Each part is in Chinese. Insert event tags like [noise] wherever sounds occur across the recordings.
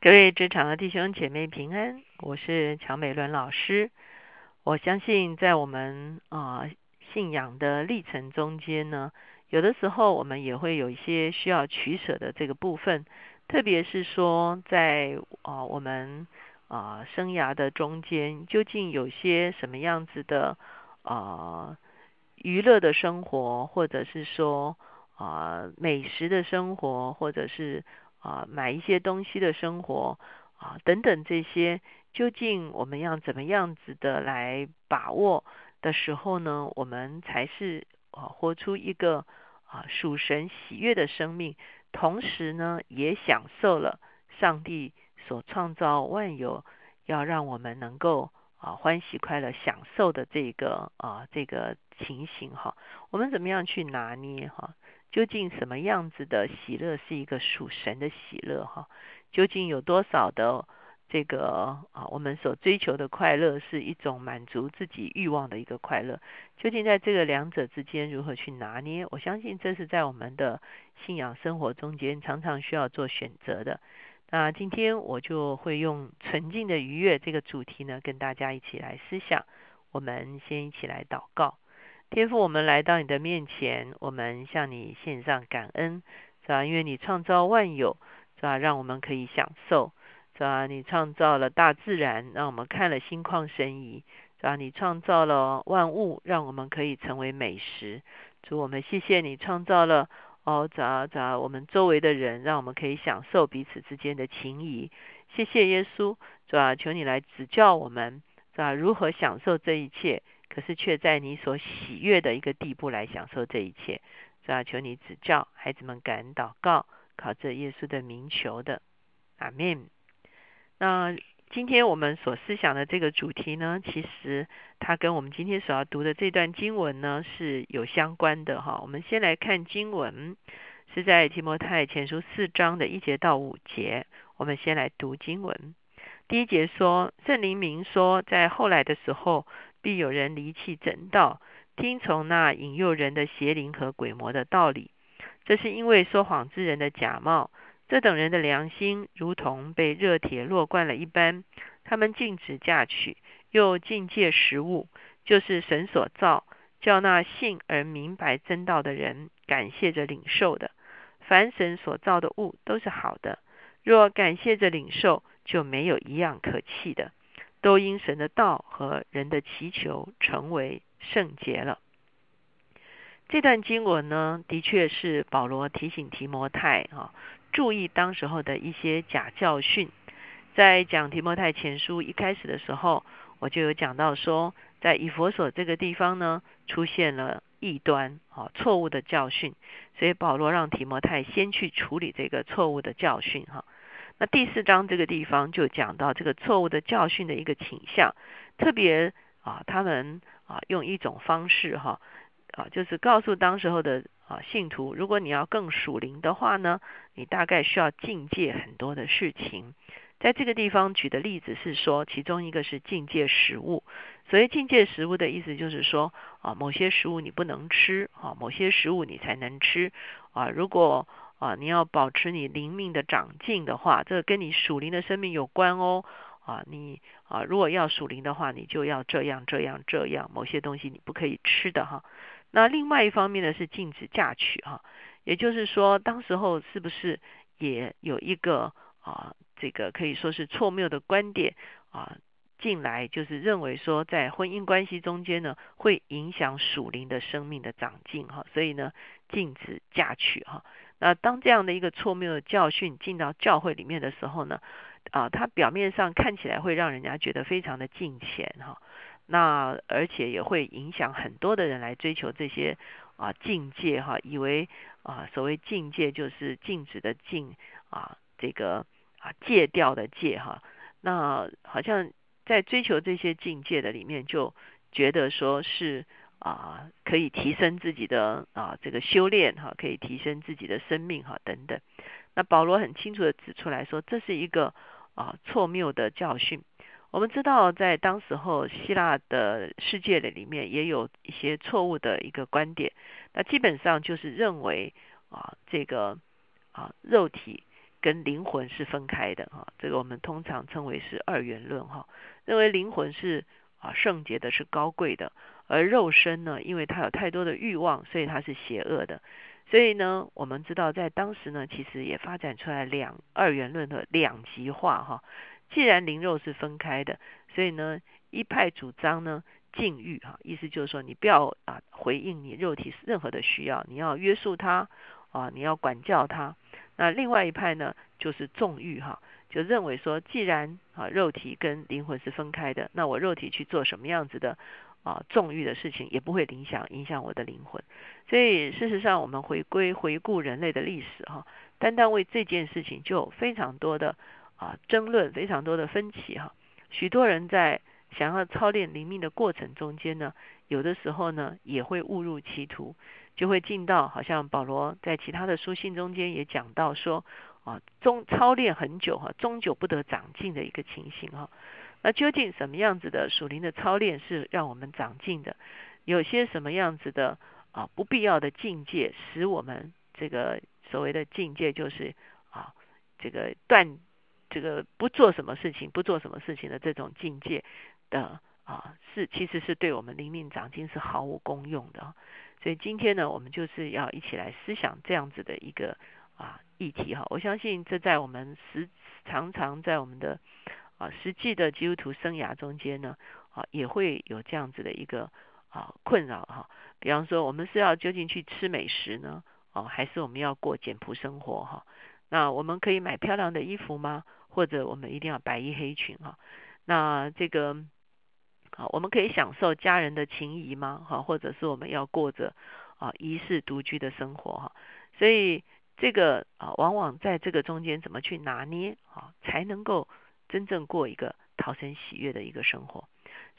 各位职场的弟兄姐妹平安，我是乔美伦老师。我相信在我们啊信仰的历程中间呢，有的时候我们也会有一些需要取舍的这个部分，特别是说在啊我们啊生涯的中间，究竟有些什么样子的啊娱乐的生活，或者是说啊美食的生活，或者是。啊，买一些东西的生活啊，等等这些，究竟我们要怎么样子的来把握的时候呢？我们才是啊，活出一个啊属神喜悦的生命，同时呢，也享受了上帝所创造万有，要让我们能够啊欢喜快乐享受的这个啊这个情形哈。我们怎么样去拿捏哈？究竟什么样子的喜乐是一个属神的喜乐哈？究竟有多少的这个啊，我们所追求的快乐是一种满足自己欲望的一个快乐？究竟在这个两者之间如何去拿捏？我相信这是在我们的信仰生活中间常常需要做选择的。那今天我就会用纯净的愉悦这个主题呢，跟大家一起来思想。我们先一起来祷告。天父，我们来到你的面前，我们向你献上感恩，是吧？因为你创造万有，是吧？让我们可以享受，是吧？你创造了大自然，让我们看了心旷神怡，是吧？你创造了万物，让我们可以成为美食。主，我们谢谢你创造了哦，咋咋我们周围的人，让我们可以享受彼此之间的情谊。谢谢耶稣，是吧？求你来指教我们，是吧？如何享受这一切？可是却在你所喜悦的一个地步来享受这一切，是吧？求你指教孩子们感恩祷告，靠着耶稣的名求的，阿门。那今天我们所思想的这个主题呢，其实它跟我们今天所要读的这段经文呢是有相关的哈。我们先来看经文，是在提摩太前书四章的一节到五节。我们先来读经文，第一节说，圣灵明说，在后来的时候。必有人离弃正道，听从那引诱人的邪灵和鬼魔的道理。这是因为说谎之人的假冒，这等人的良心如同被热铁烙惯了一般。他们禁止嫁娶，又禁戒食物，就是神所造，叫那信而明白真道的人感谢着领受的。凡神所造的物都是好的，若感谢着领受，就没有一样可弃的。都因神的道和人的祈求成为圣洁了。这段经文呢，的确是保罗提醒提摩太啊，注意当时候的一些假教训。在讲提摩太前书一开始的时候，我就有讲到说，在以佛所这个地方呢，出现了异端啊，错误的教训，所以保罗让提摩太先去处理这个错误的教训哈。那第四章这个地方就讲到这个错误的教训的一个倾向，特别啊，他们啊用一种方式哈啊，就是告诉当时候的啊信徒，如果你要更属灵的话呢，你大概需要境界很多的事情。在这个地方举的例子是说，其中一个是境界食物。所谓境界食物的意思就是说啊，某些食物你不能吃啊，某些食物你才能吃啊，如果。啊，你要保持你灵命的长进的话，这跟你属灵的生命有关哦。啊，你啊，如果要属灵的话，你就要这样这样这样，某些东西你不可以吃的哈。那另外一方面呢，是禁止嫁娶哈，也就是说，当时候是不是也有一个啊，这个可以说是错谬的观点啊进来，就是认为说，在婚姻关系中间呢，会影响属灵的生命的长进哈，所以呢，禁止嫁娶哈。那当这样的一个错谬的教训进到教会里面的时候呢，啊，它表面上看起来会让人家觉得非常的敬虔哈，那而且也会影响很多的人来追求这些啊境界哈，以为啊所谓境界就是禁止的禁啊这个啊戒掉的戒哈，那好像在追求这些境界的里面就觉得说是。啊，可以提升自己的啊这个修炼哈，可以提升自己的生命哈等等。那保罗很清楚的指出来说，这是一个啊错谬的教训。我们知道，在当时候希腊的世界的里面，也有一些错误的一个观点。那基本上就是认为啊这个啊肉体跟灵魂是分开的哈，这个我们通常称为是二元论哈，认为灵魂是啊圣洁的，是高贵的，而肉身呢，因为它有太多的欲望，所以它是邪恶的。所以呢，我们知道在当时呢，其实也发展出来两二元论的两极化哈。既然灵肉是分开的，所以呢，一派主张呢禁欲哈，意思就是说你不要啊回应你肉体任何的需要，你要约束它啊，你要管教它。那另外一派呢，就是纵欲哈，就认为说，既然啊肉体跟灵魂是分开的，那我肉体去做什么样子的啊纵欲的事情，也不会影响影响我的灵魂。所以事实上，我们回归回顾人类的历史哈，单单为这件事情就有非常多的啊争论，非常多的分歧哈。许多人在想要操练灵命的过程中间呢，有的时候呢也会误入歧途，就会进到好像保罗在其他的书信中间也讲到说啊，终操练很久哈，终究不得长进的一个情形哈。那究竟什么样子的属灵的操练是让我们长进的？有些什么样子的？啊，不必要的境界，使我们这个所谓的境界，就是啊，这个断，这个不做什么事情，不做什么事情的这种境界的啊，是其实是对我们灵命长进是毫无功用的。所以今天呢，我们就是要一起来思想这样子的一个啊议题哈。我相信这在我们实常常在我们的啊实际的基督徒生涯中间呢，啊也会有这样子的一个啊困扰哈。比方说，我们是要究竟去吃美食呢，哦，还是我们要过简朴生活哈？那我们可以买漂亮的衣服吗？或者我们一定要白衣黑裙哈？那这个，啊，我们可以享受家人的情谊吗？哈，或者是我们要过着啊一世独居的生活哈？所以这个啊，往往在这个中间怎么去拿捏啊，才能够真正过一个讨生喜悦的一个生活？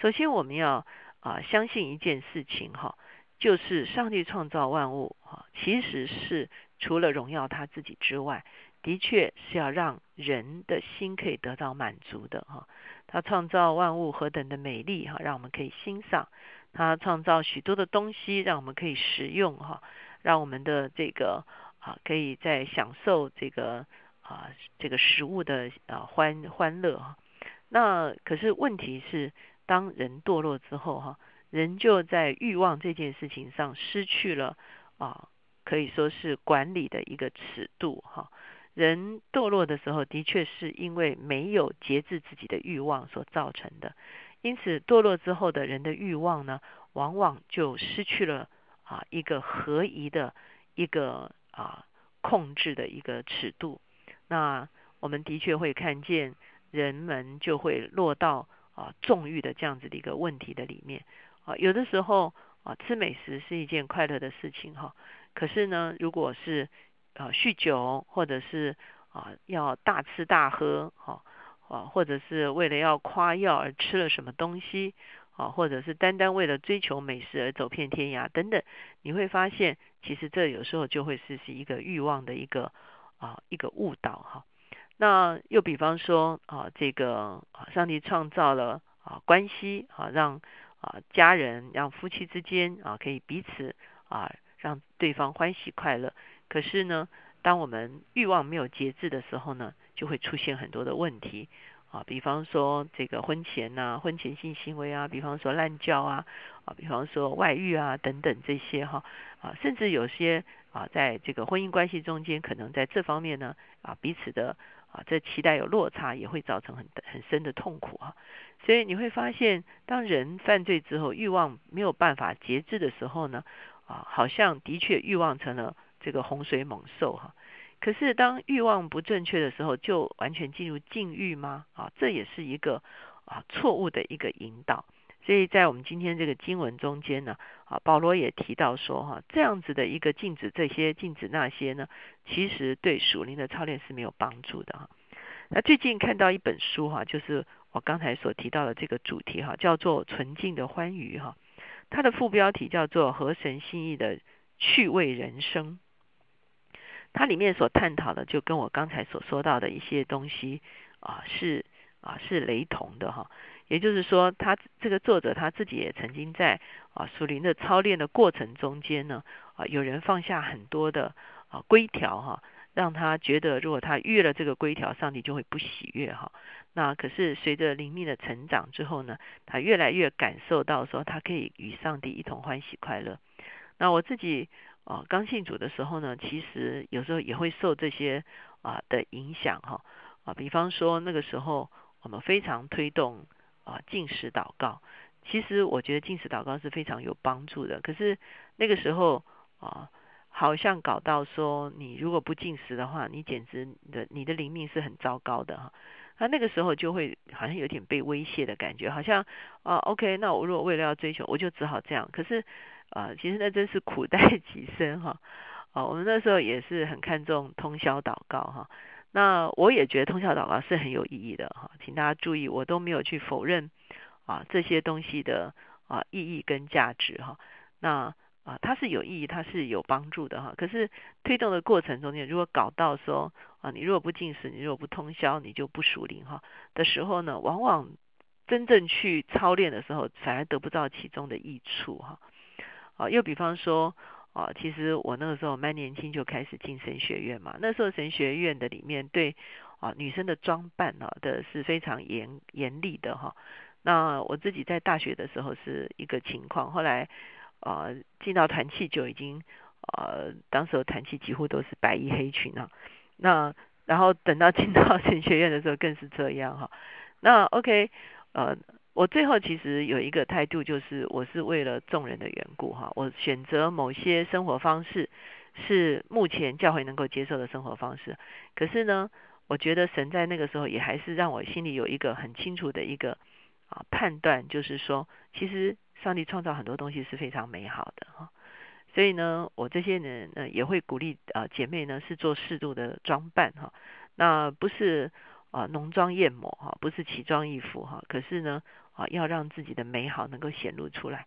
首先，我们要啊相信一件事情哈。就是上帝创造万物啊，其实是除了荣耀他自己之外，的确是要让人的心可以得到满足的哈。他创造万物何等的美丽哈，让我们可以欣赏；他创造许多的东西，让我们可以食用哈，让我们的这个啊，可以在享受这个啊这个食物的啊欢欢乐哈。那可是问题是，当人堕落之后哈。人就在欲望这件事情上失去了啊，可以说是管理的一个尺度哈。人堕落的时候，的确是因为没有节制自己的欲望所造成的。因此，堕落之后的人的欲望呢，往往就失去了啊一个合宜的一个啊控制的一个尺度。那我们的确会看见人们就会落到啊纵欲的这样子的一个问题的里面。啊，有的时候啊，吃美食是一件快乐的事情哈。可是呢，如果是啊酗酒，或者是啊要大吃大喝，哈啊，或者是为了要夸耀而吃了什么东西，啊，或者是单单为了追求美食而走遍天涯等等，你会发现，其实这有时候就会是是一个欲望的一个啊一个误导哈。那又比方说啊，这个，上帝创造了啊关系啊，让啊，家人让夫妻之间啊，可以彼此啊，让对方欢喜快乐。可是呢，当我们欲望没有节制的时候呢，就会出现很多的问题啊。比方说这个婚前呐，婚前性行为啊，比方说滥交啊，啊，比方说外遇啊等等这些哈啊，甚至有些啊，在这个婚姻关系中间，可能在这方面呢啊，彼此的啊，这期待有落差，也会造成很很深的痛苦啊。所以你会发现，当人犯罪之后，欲望没有办法节制的时候呢，啊，好像的确欲望成了这个洪水猛兽哈。可是当欲望不正确的时候，就完全进入禁欲吗？啊，这也是一个啊错误的一个引导。所以在我们今天这个经文中间呢，啊，保罗也提到说哈，这样子的一个禁止这些禁止那些呢，其实对属灵的操练是没有帮助的哈。那最近看到一本书哈，就是。我刚才所提到的这个主题哈，叫做纯净的欢愉哈，它的副标题叫做合神心意的趣味人生。它里面所探讨的，就跟我刚才所说到的一些东西啊，是啊是雷同的哈。也就是说，他这个作者他自己也曾经在啊属灵的操练的过程中间呢，啊有人放下很多的啊规条哈。让他觉得如果他越了这个规条，上帝就会不喜悦哈。那可是随着灵命的成长之后呢，他越来越感受到说，他可以与上帝一同欢喜快乐。那我自己啊刚信主的时候呢，其实有时候也会受这些啊的影响哈啊，比方说那个时候我们非常推动啊进食祷告，其实我觉得进食祷告是非常有帮助的。可是那个时候啊，好像搞到说你如果不进食的话，你简直的你的灵命是很糟糕的哈。那那个时候就会好像有点被威胁的感觉，好像啊，OK，那我如果为了要追求，我就只好这样。可是啊，其实那真是苦待 [laughs] 己身哈。啊，我们那时候也是很看重通宵祷告哈。那我也觉得通宵祷告是很有意义的哈，请大家注意，我都没有去否认啊这些东西的啊意义跟价值哈。那啊，它是有意义，它是有帮助的哈。可是推动的过程中间，如果搞到说啊，你如果不进食，你如果不通宵，你就不属灵哈的时候呢，往往真正去操练的时候，反而得不到其中的益处哈。啊又比方说啊，其实我那个时候蛮年轻就开始进神学院嘛，那时候神学院的里面对啊女生的装扮啊的是非常严严厉的哈。那我自己在大学的时候是一个情况，后来。啊，进到团契就已经，呃，当时团契几乎都是白衣黑裙啊。那然后等到进到 [laughs] 神学院的时候更是这样哈。那 OK，呃，我最后其实有一个态度，就是我是为了众人的缘故哈，我选择某些生活方式是目前教会能够接受的生活方式。可是呢，我觉得神在那个时候也还是让我心里有一个很清楚的一个啊判断，就是说，其实。上帝创造很多东西是非常美好的哈，所以呢，我这些人呢也会鼓励啊姐妹呢是做适度的装扮哈，那不是啊浓妆艳抹哈，不是奇装异服哈，可是呢啊要让自己的美好能够显露出来，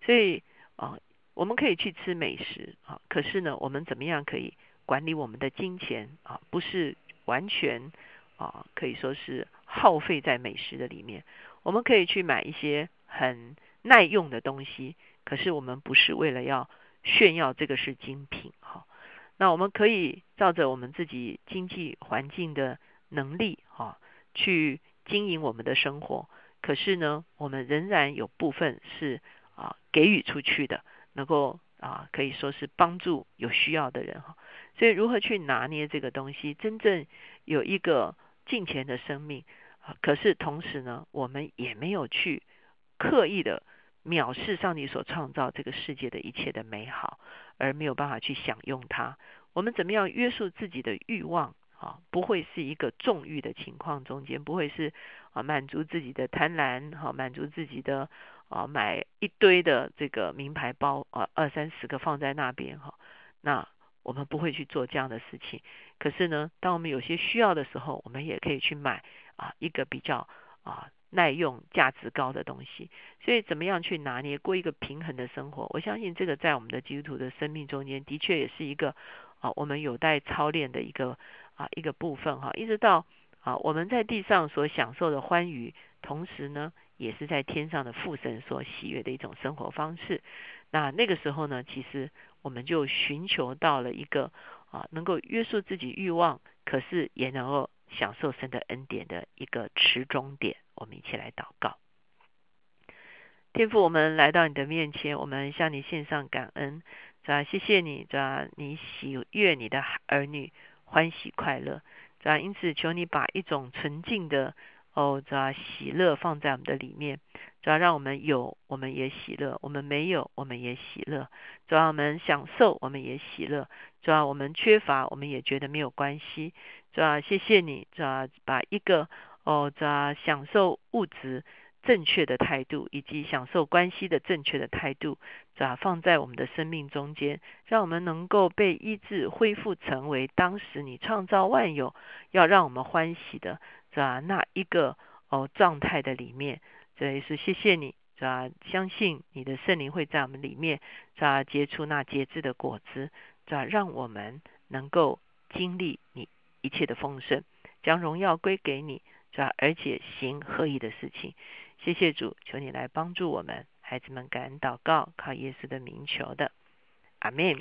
所以啊我们可以去吃美食啊，可是呢我们怎么样可以管理我们的金钱啊？不是完全啊可以说是耗费在美食的里面，我们可以去买一些很。耐用的东西，可是我们不是为了要炫耀这个是精品哈。那我们可以照着我们自己经济环境的能力哈，去经营我们的生活。可是呢，我们仍然有部分是啊给予出去的，能够啊可以说是帮助有需要的人哈。所以如何去拿捏这个东西，真正有一个金钱的生命啊，可是同时呢，我们也没有去。刻意的藐视上帝所创造这个世界的一切的美好，而没有办法去享用它。我们怎么样约束自己的欲望啊？不会是一个纵欲的情况中间，不会是啊满足自己的贪婪，哈满足自己的啊买一堆的这个名牌包啊二三十个放在那边哈。那我们不会去做这样的事情。可是呢，当我们有些需要的时候，我们也可以去买啊一个比较啊。耐用、价值高的东西，所以怎么样去拿捏过一个平衡的生活？我相信这个在我们的基督徒的生命中间，的确也是一个啊，我们有待操练的一个啊一个部分哈。一直到啊我们在地上所享受的欢愉，同时呢，也是在天上的父神所喜悦的一种生活方式。那那个时候呢，其实我们就寻求到了一个啊能够约束自己欲望，可是也能够。享受神的恩典的一个持中点，我们一起来祷告。天父，我们来到你的面前，我们向你献上感恩，啊，谢谢你，啊，你喜悦你的儿女欢喜快乐，啊，因此求你把一种纯净的哦，啊，喜乐放在我们的里面，主要让我们有，我们也喜乐；我们没有，我们也喜乐；主要我们享受，我们也喜乐；主要我们缺乏，我们也觉得没有关系。是吧？谢谢你，是吧？把一个哦，这享受物质正确的态度，以及享受关系的正确的态度，是吧？放在我们的生命中间，让我们能够被医治，恢复成为当时你创造万有要让我们欢喜的，是吧？那一个哦状态的里面，这也是谢谢你，是吧？相信你的圣灵会在我们里面，是吧？结出那节制的果子，是吧？让我们能够经历你。一切的丰盛，将荣耀归给你，是吧？而且行合意的事情。谢谢主，求你来帮助我们，孩子们感恩祷告，靠耶稣的名求的，阿门。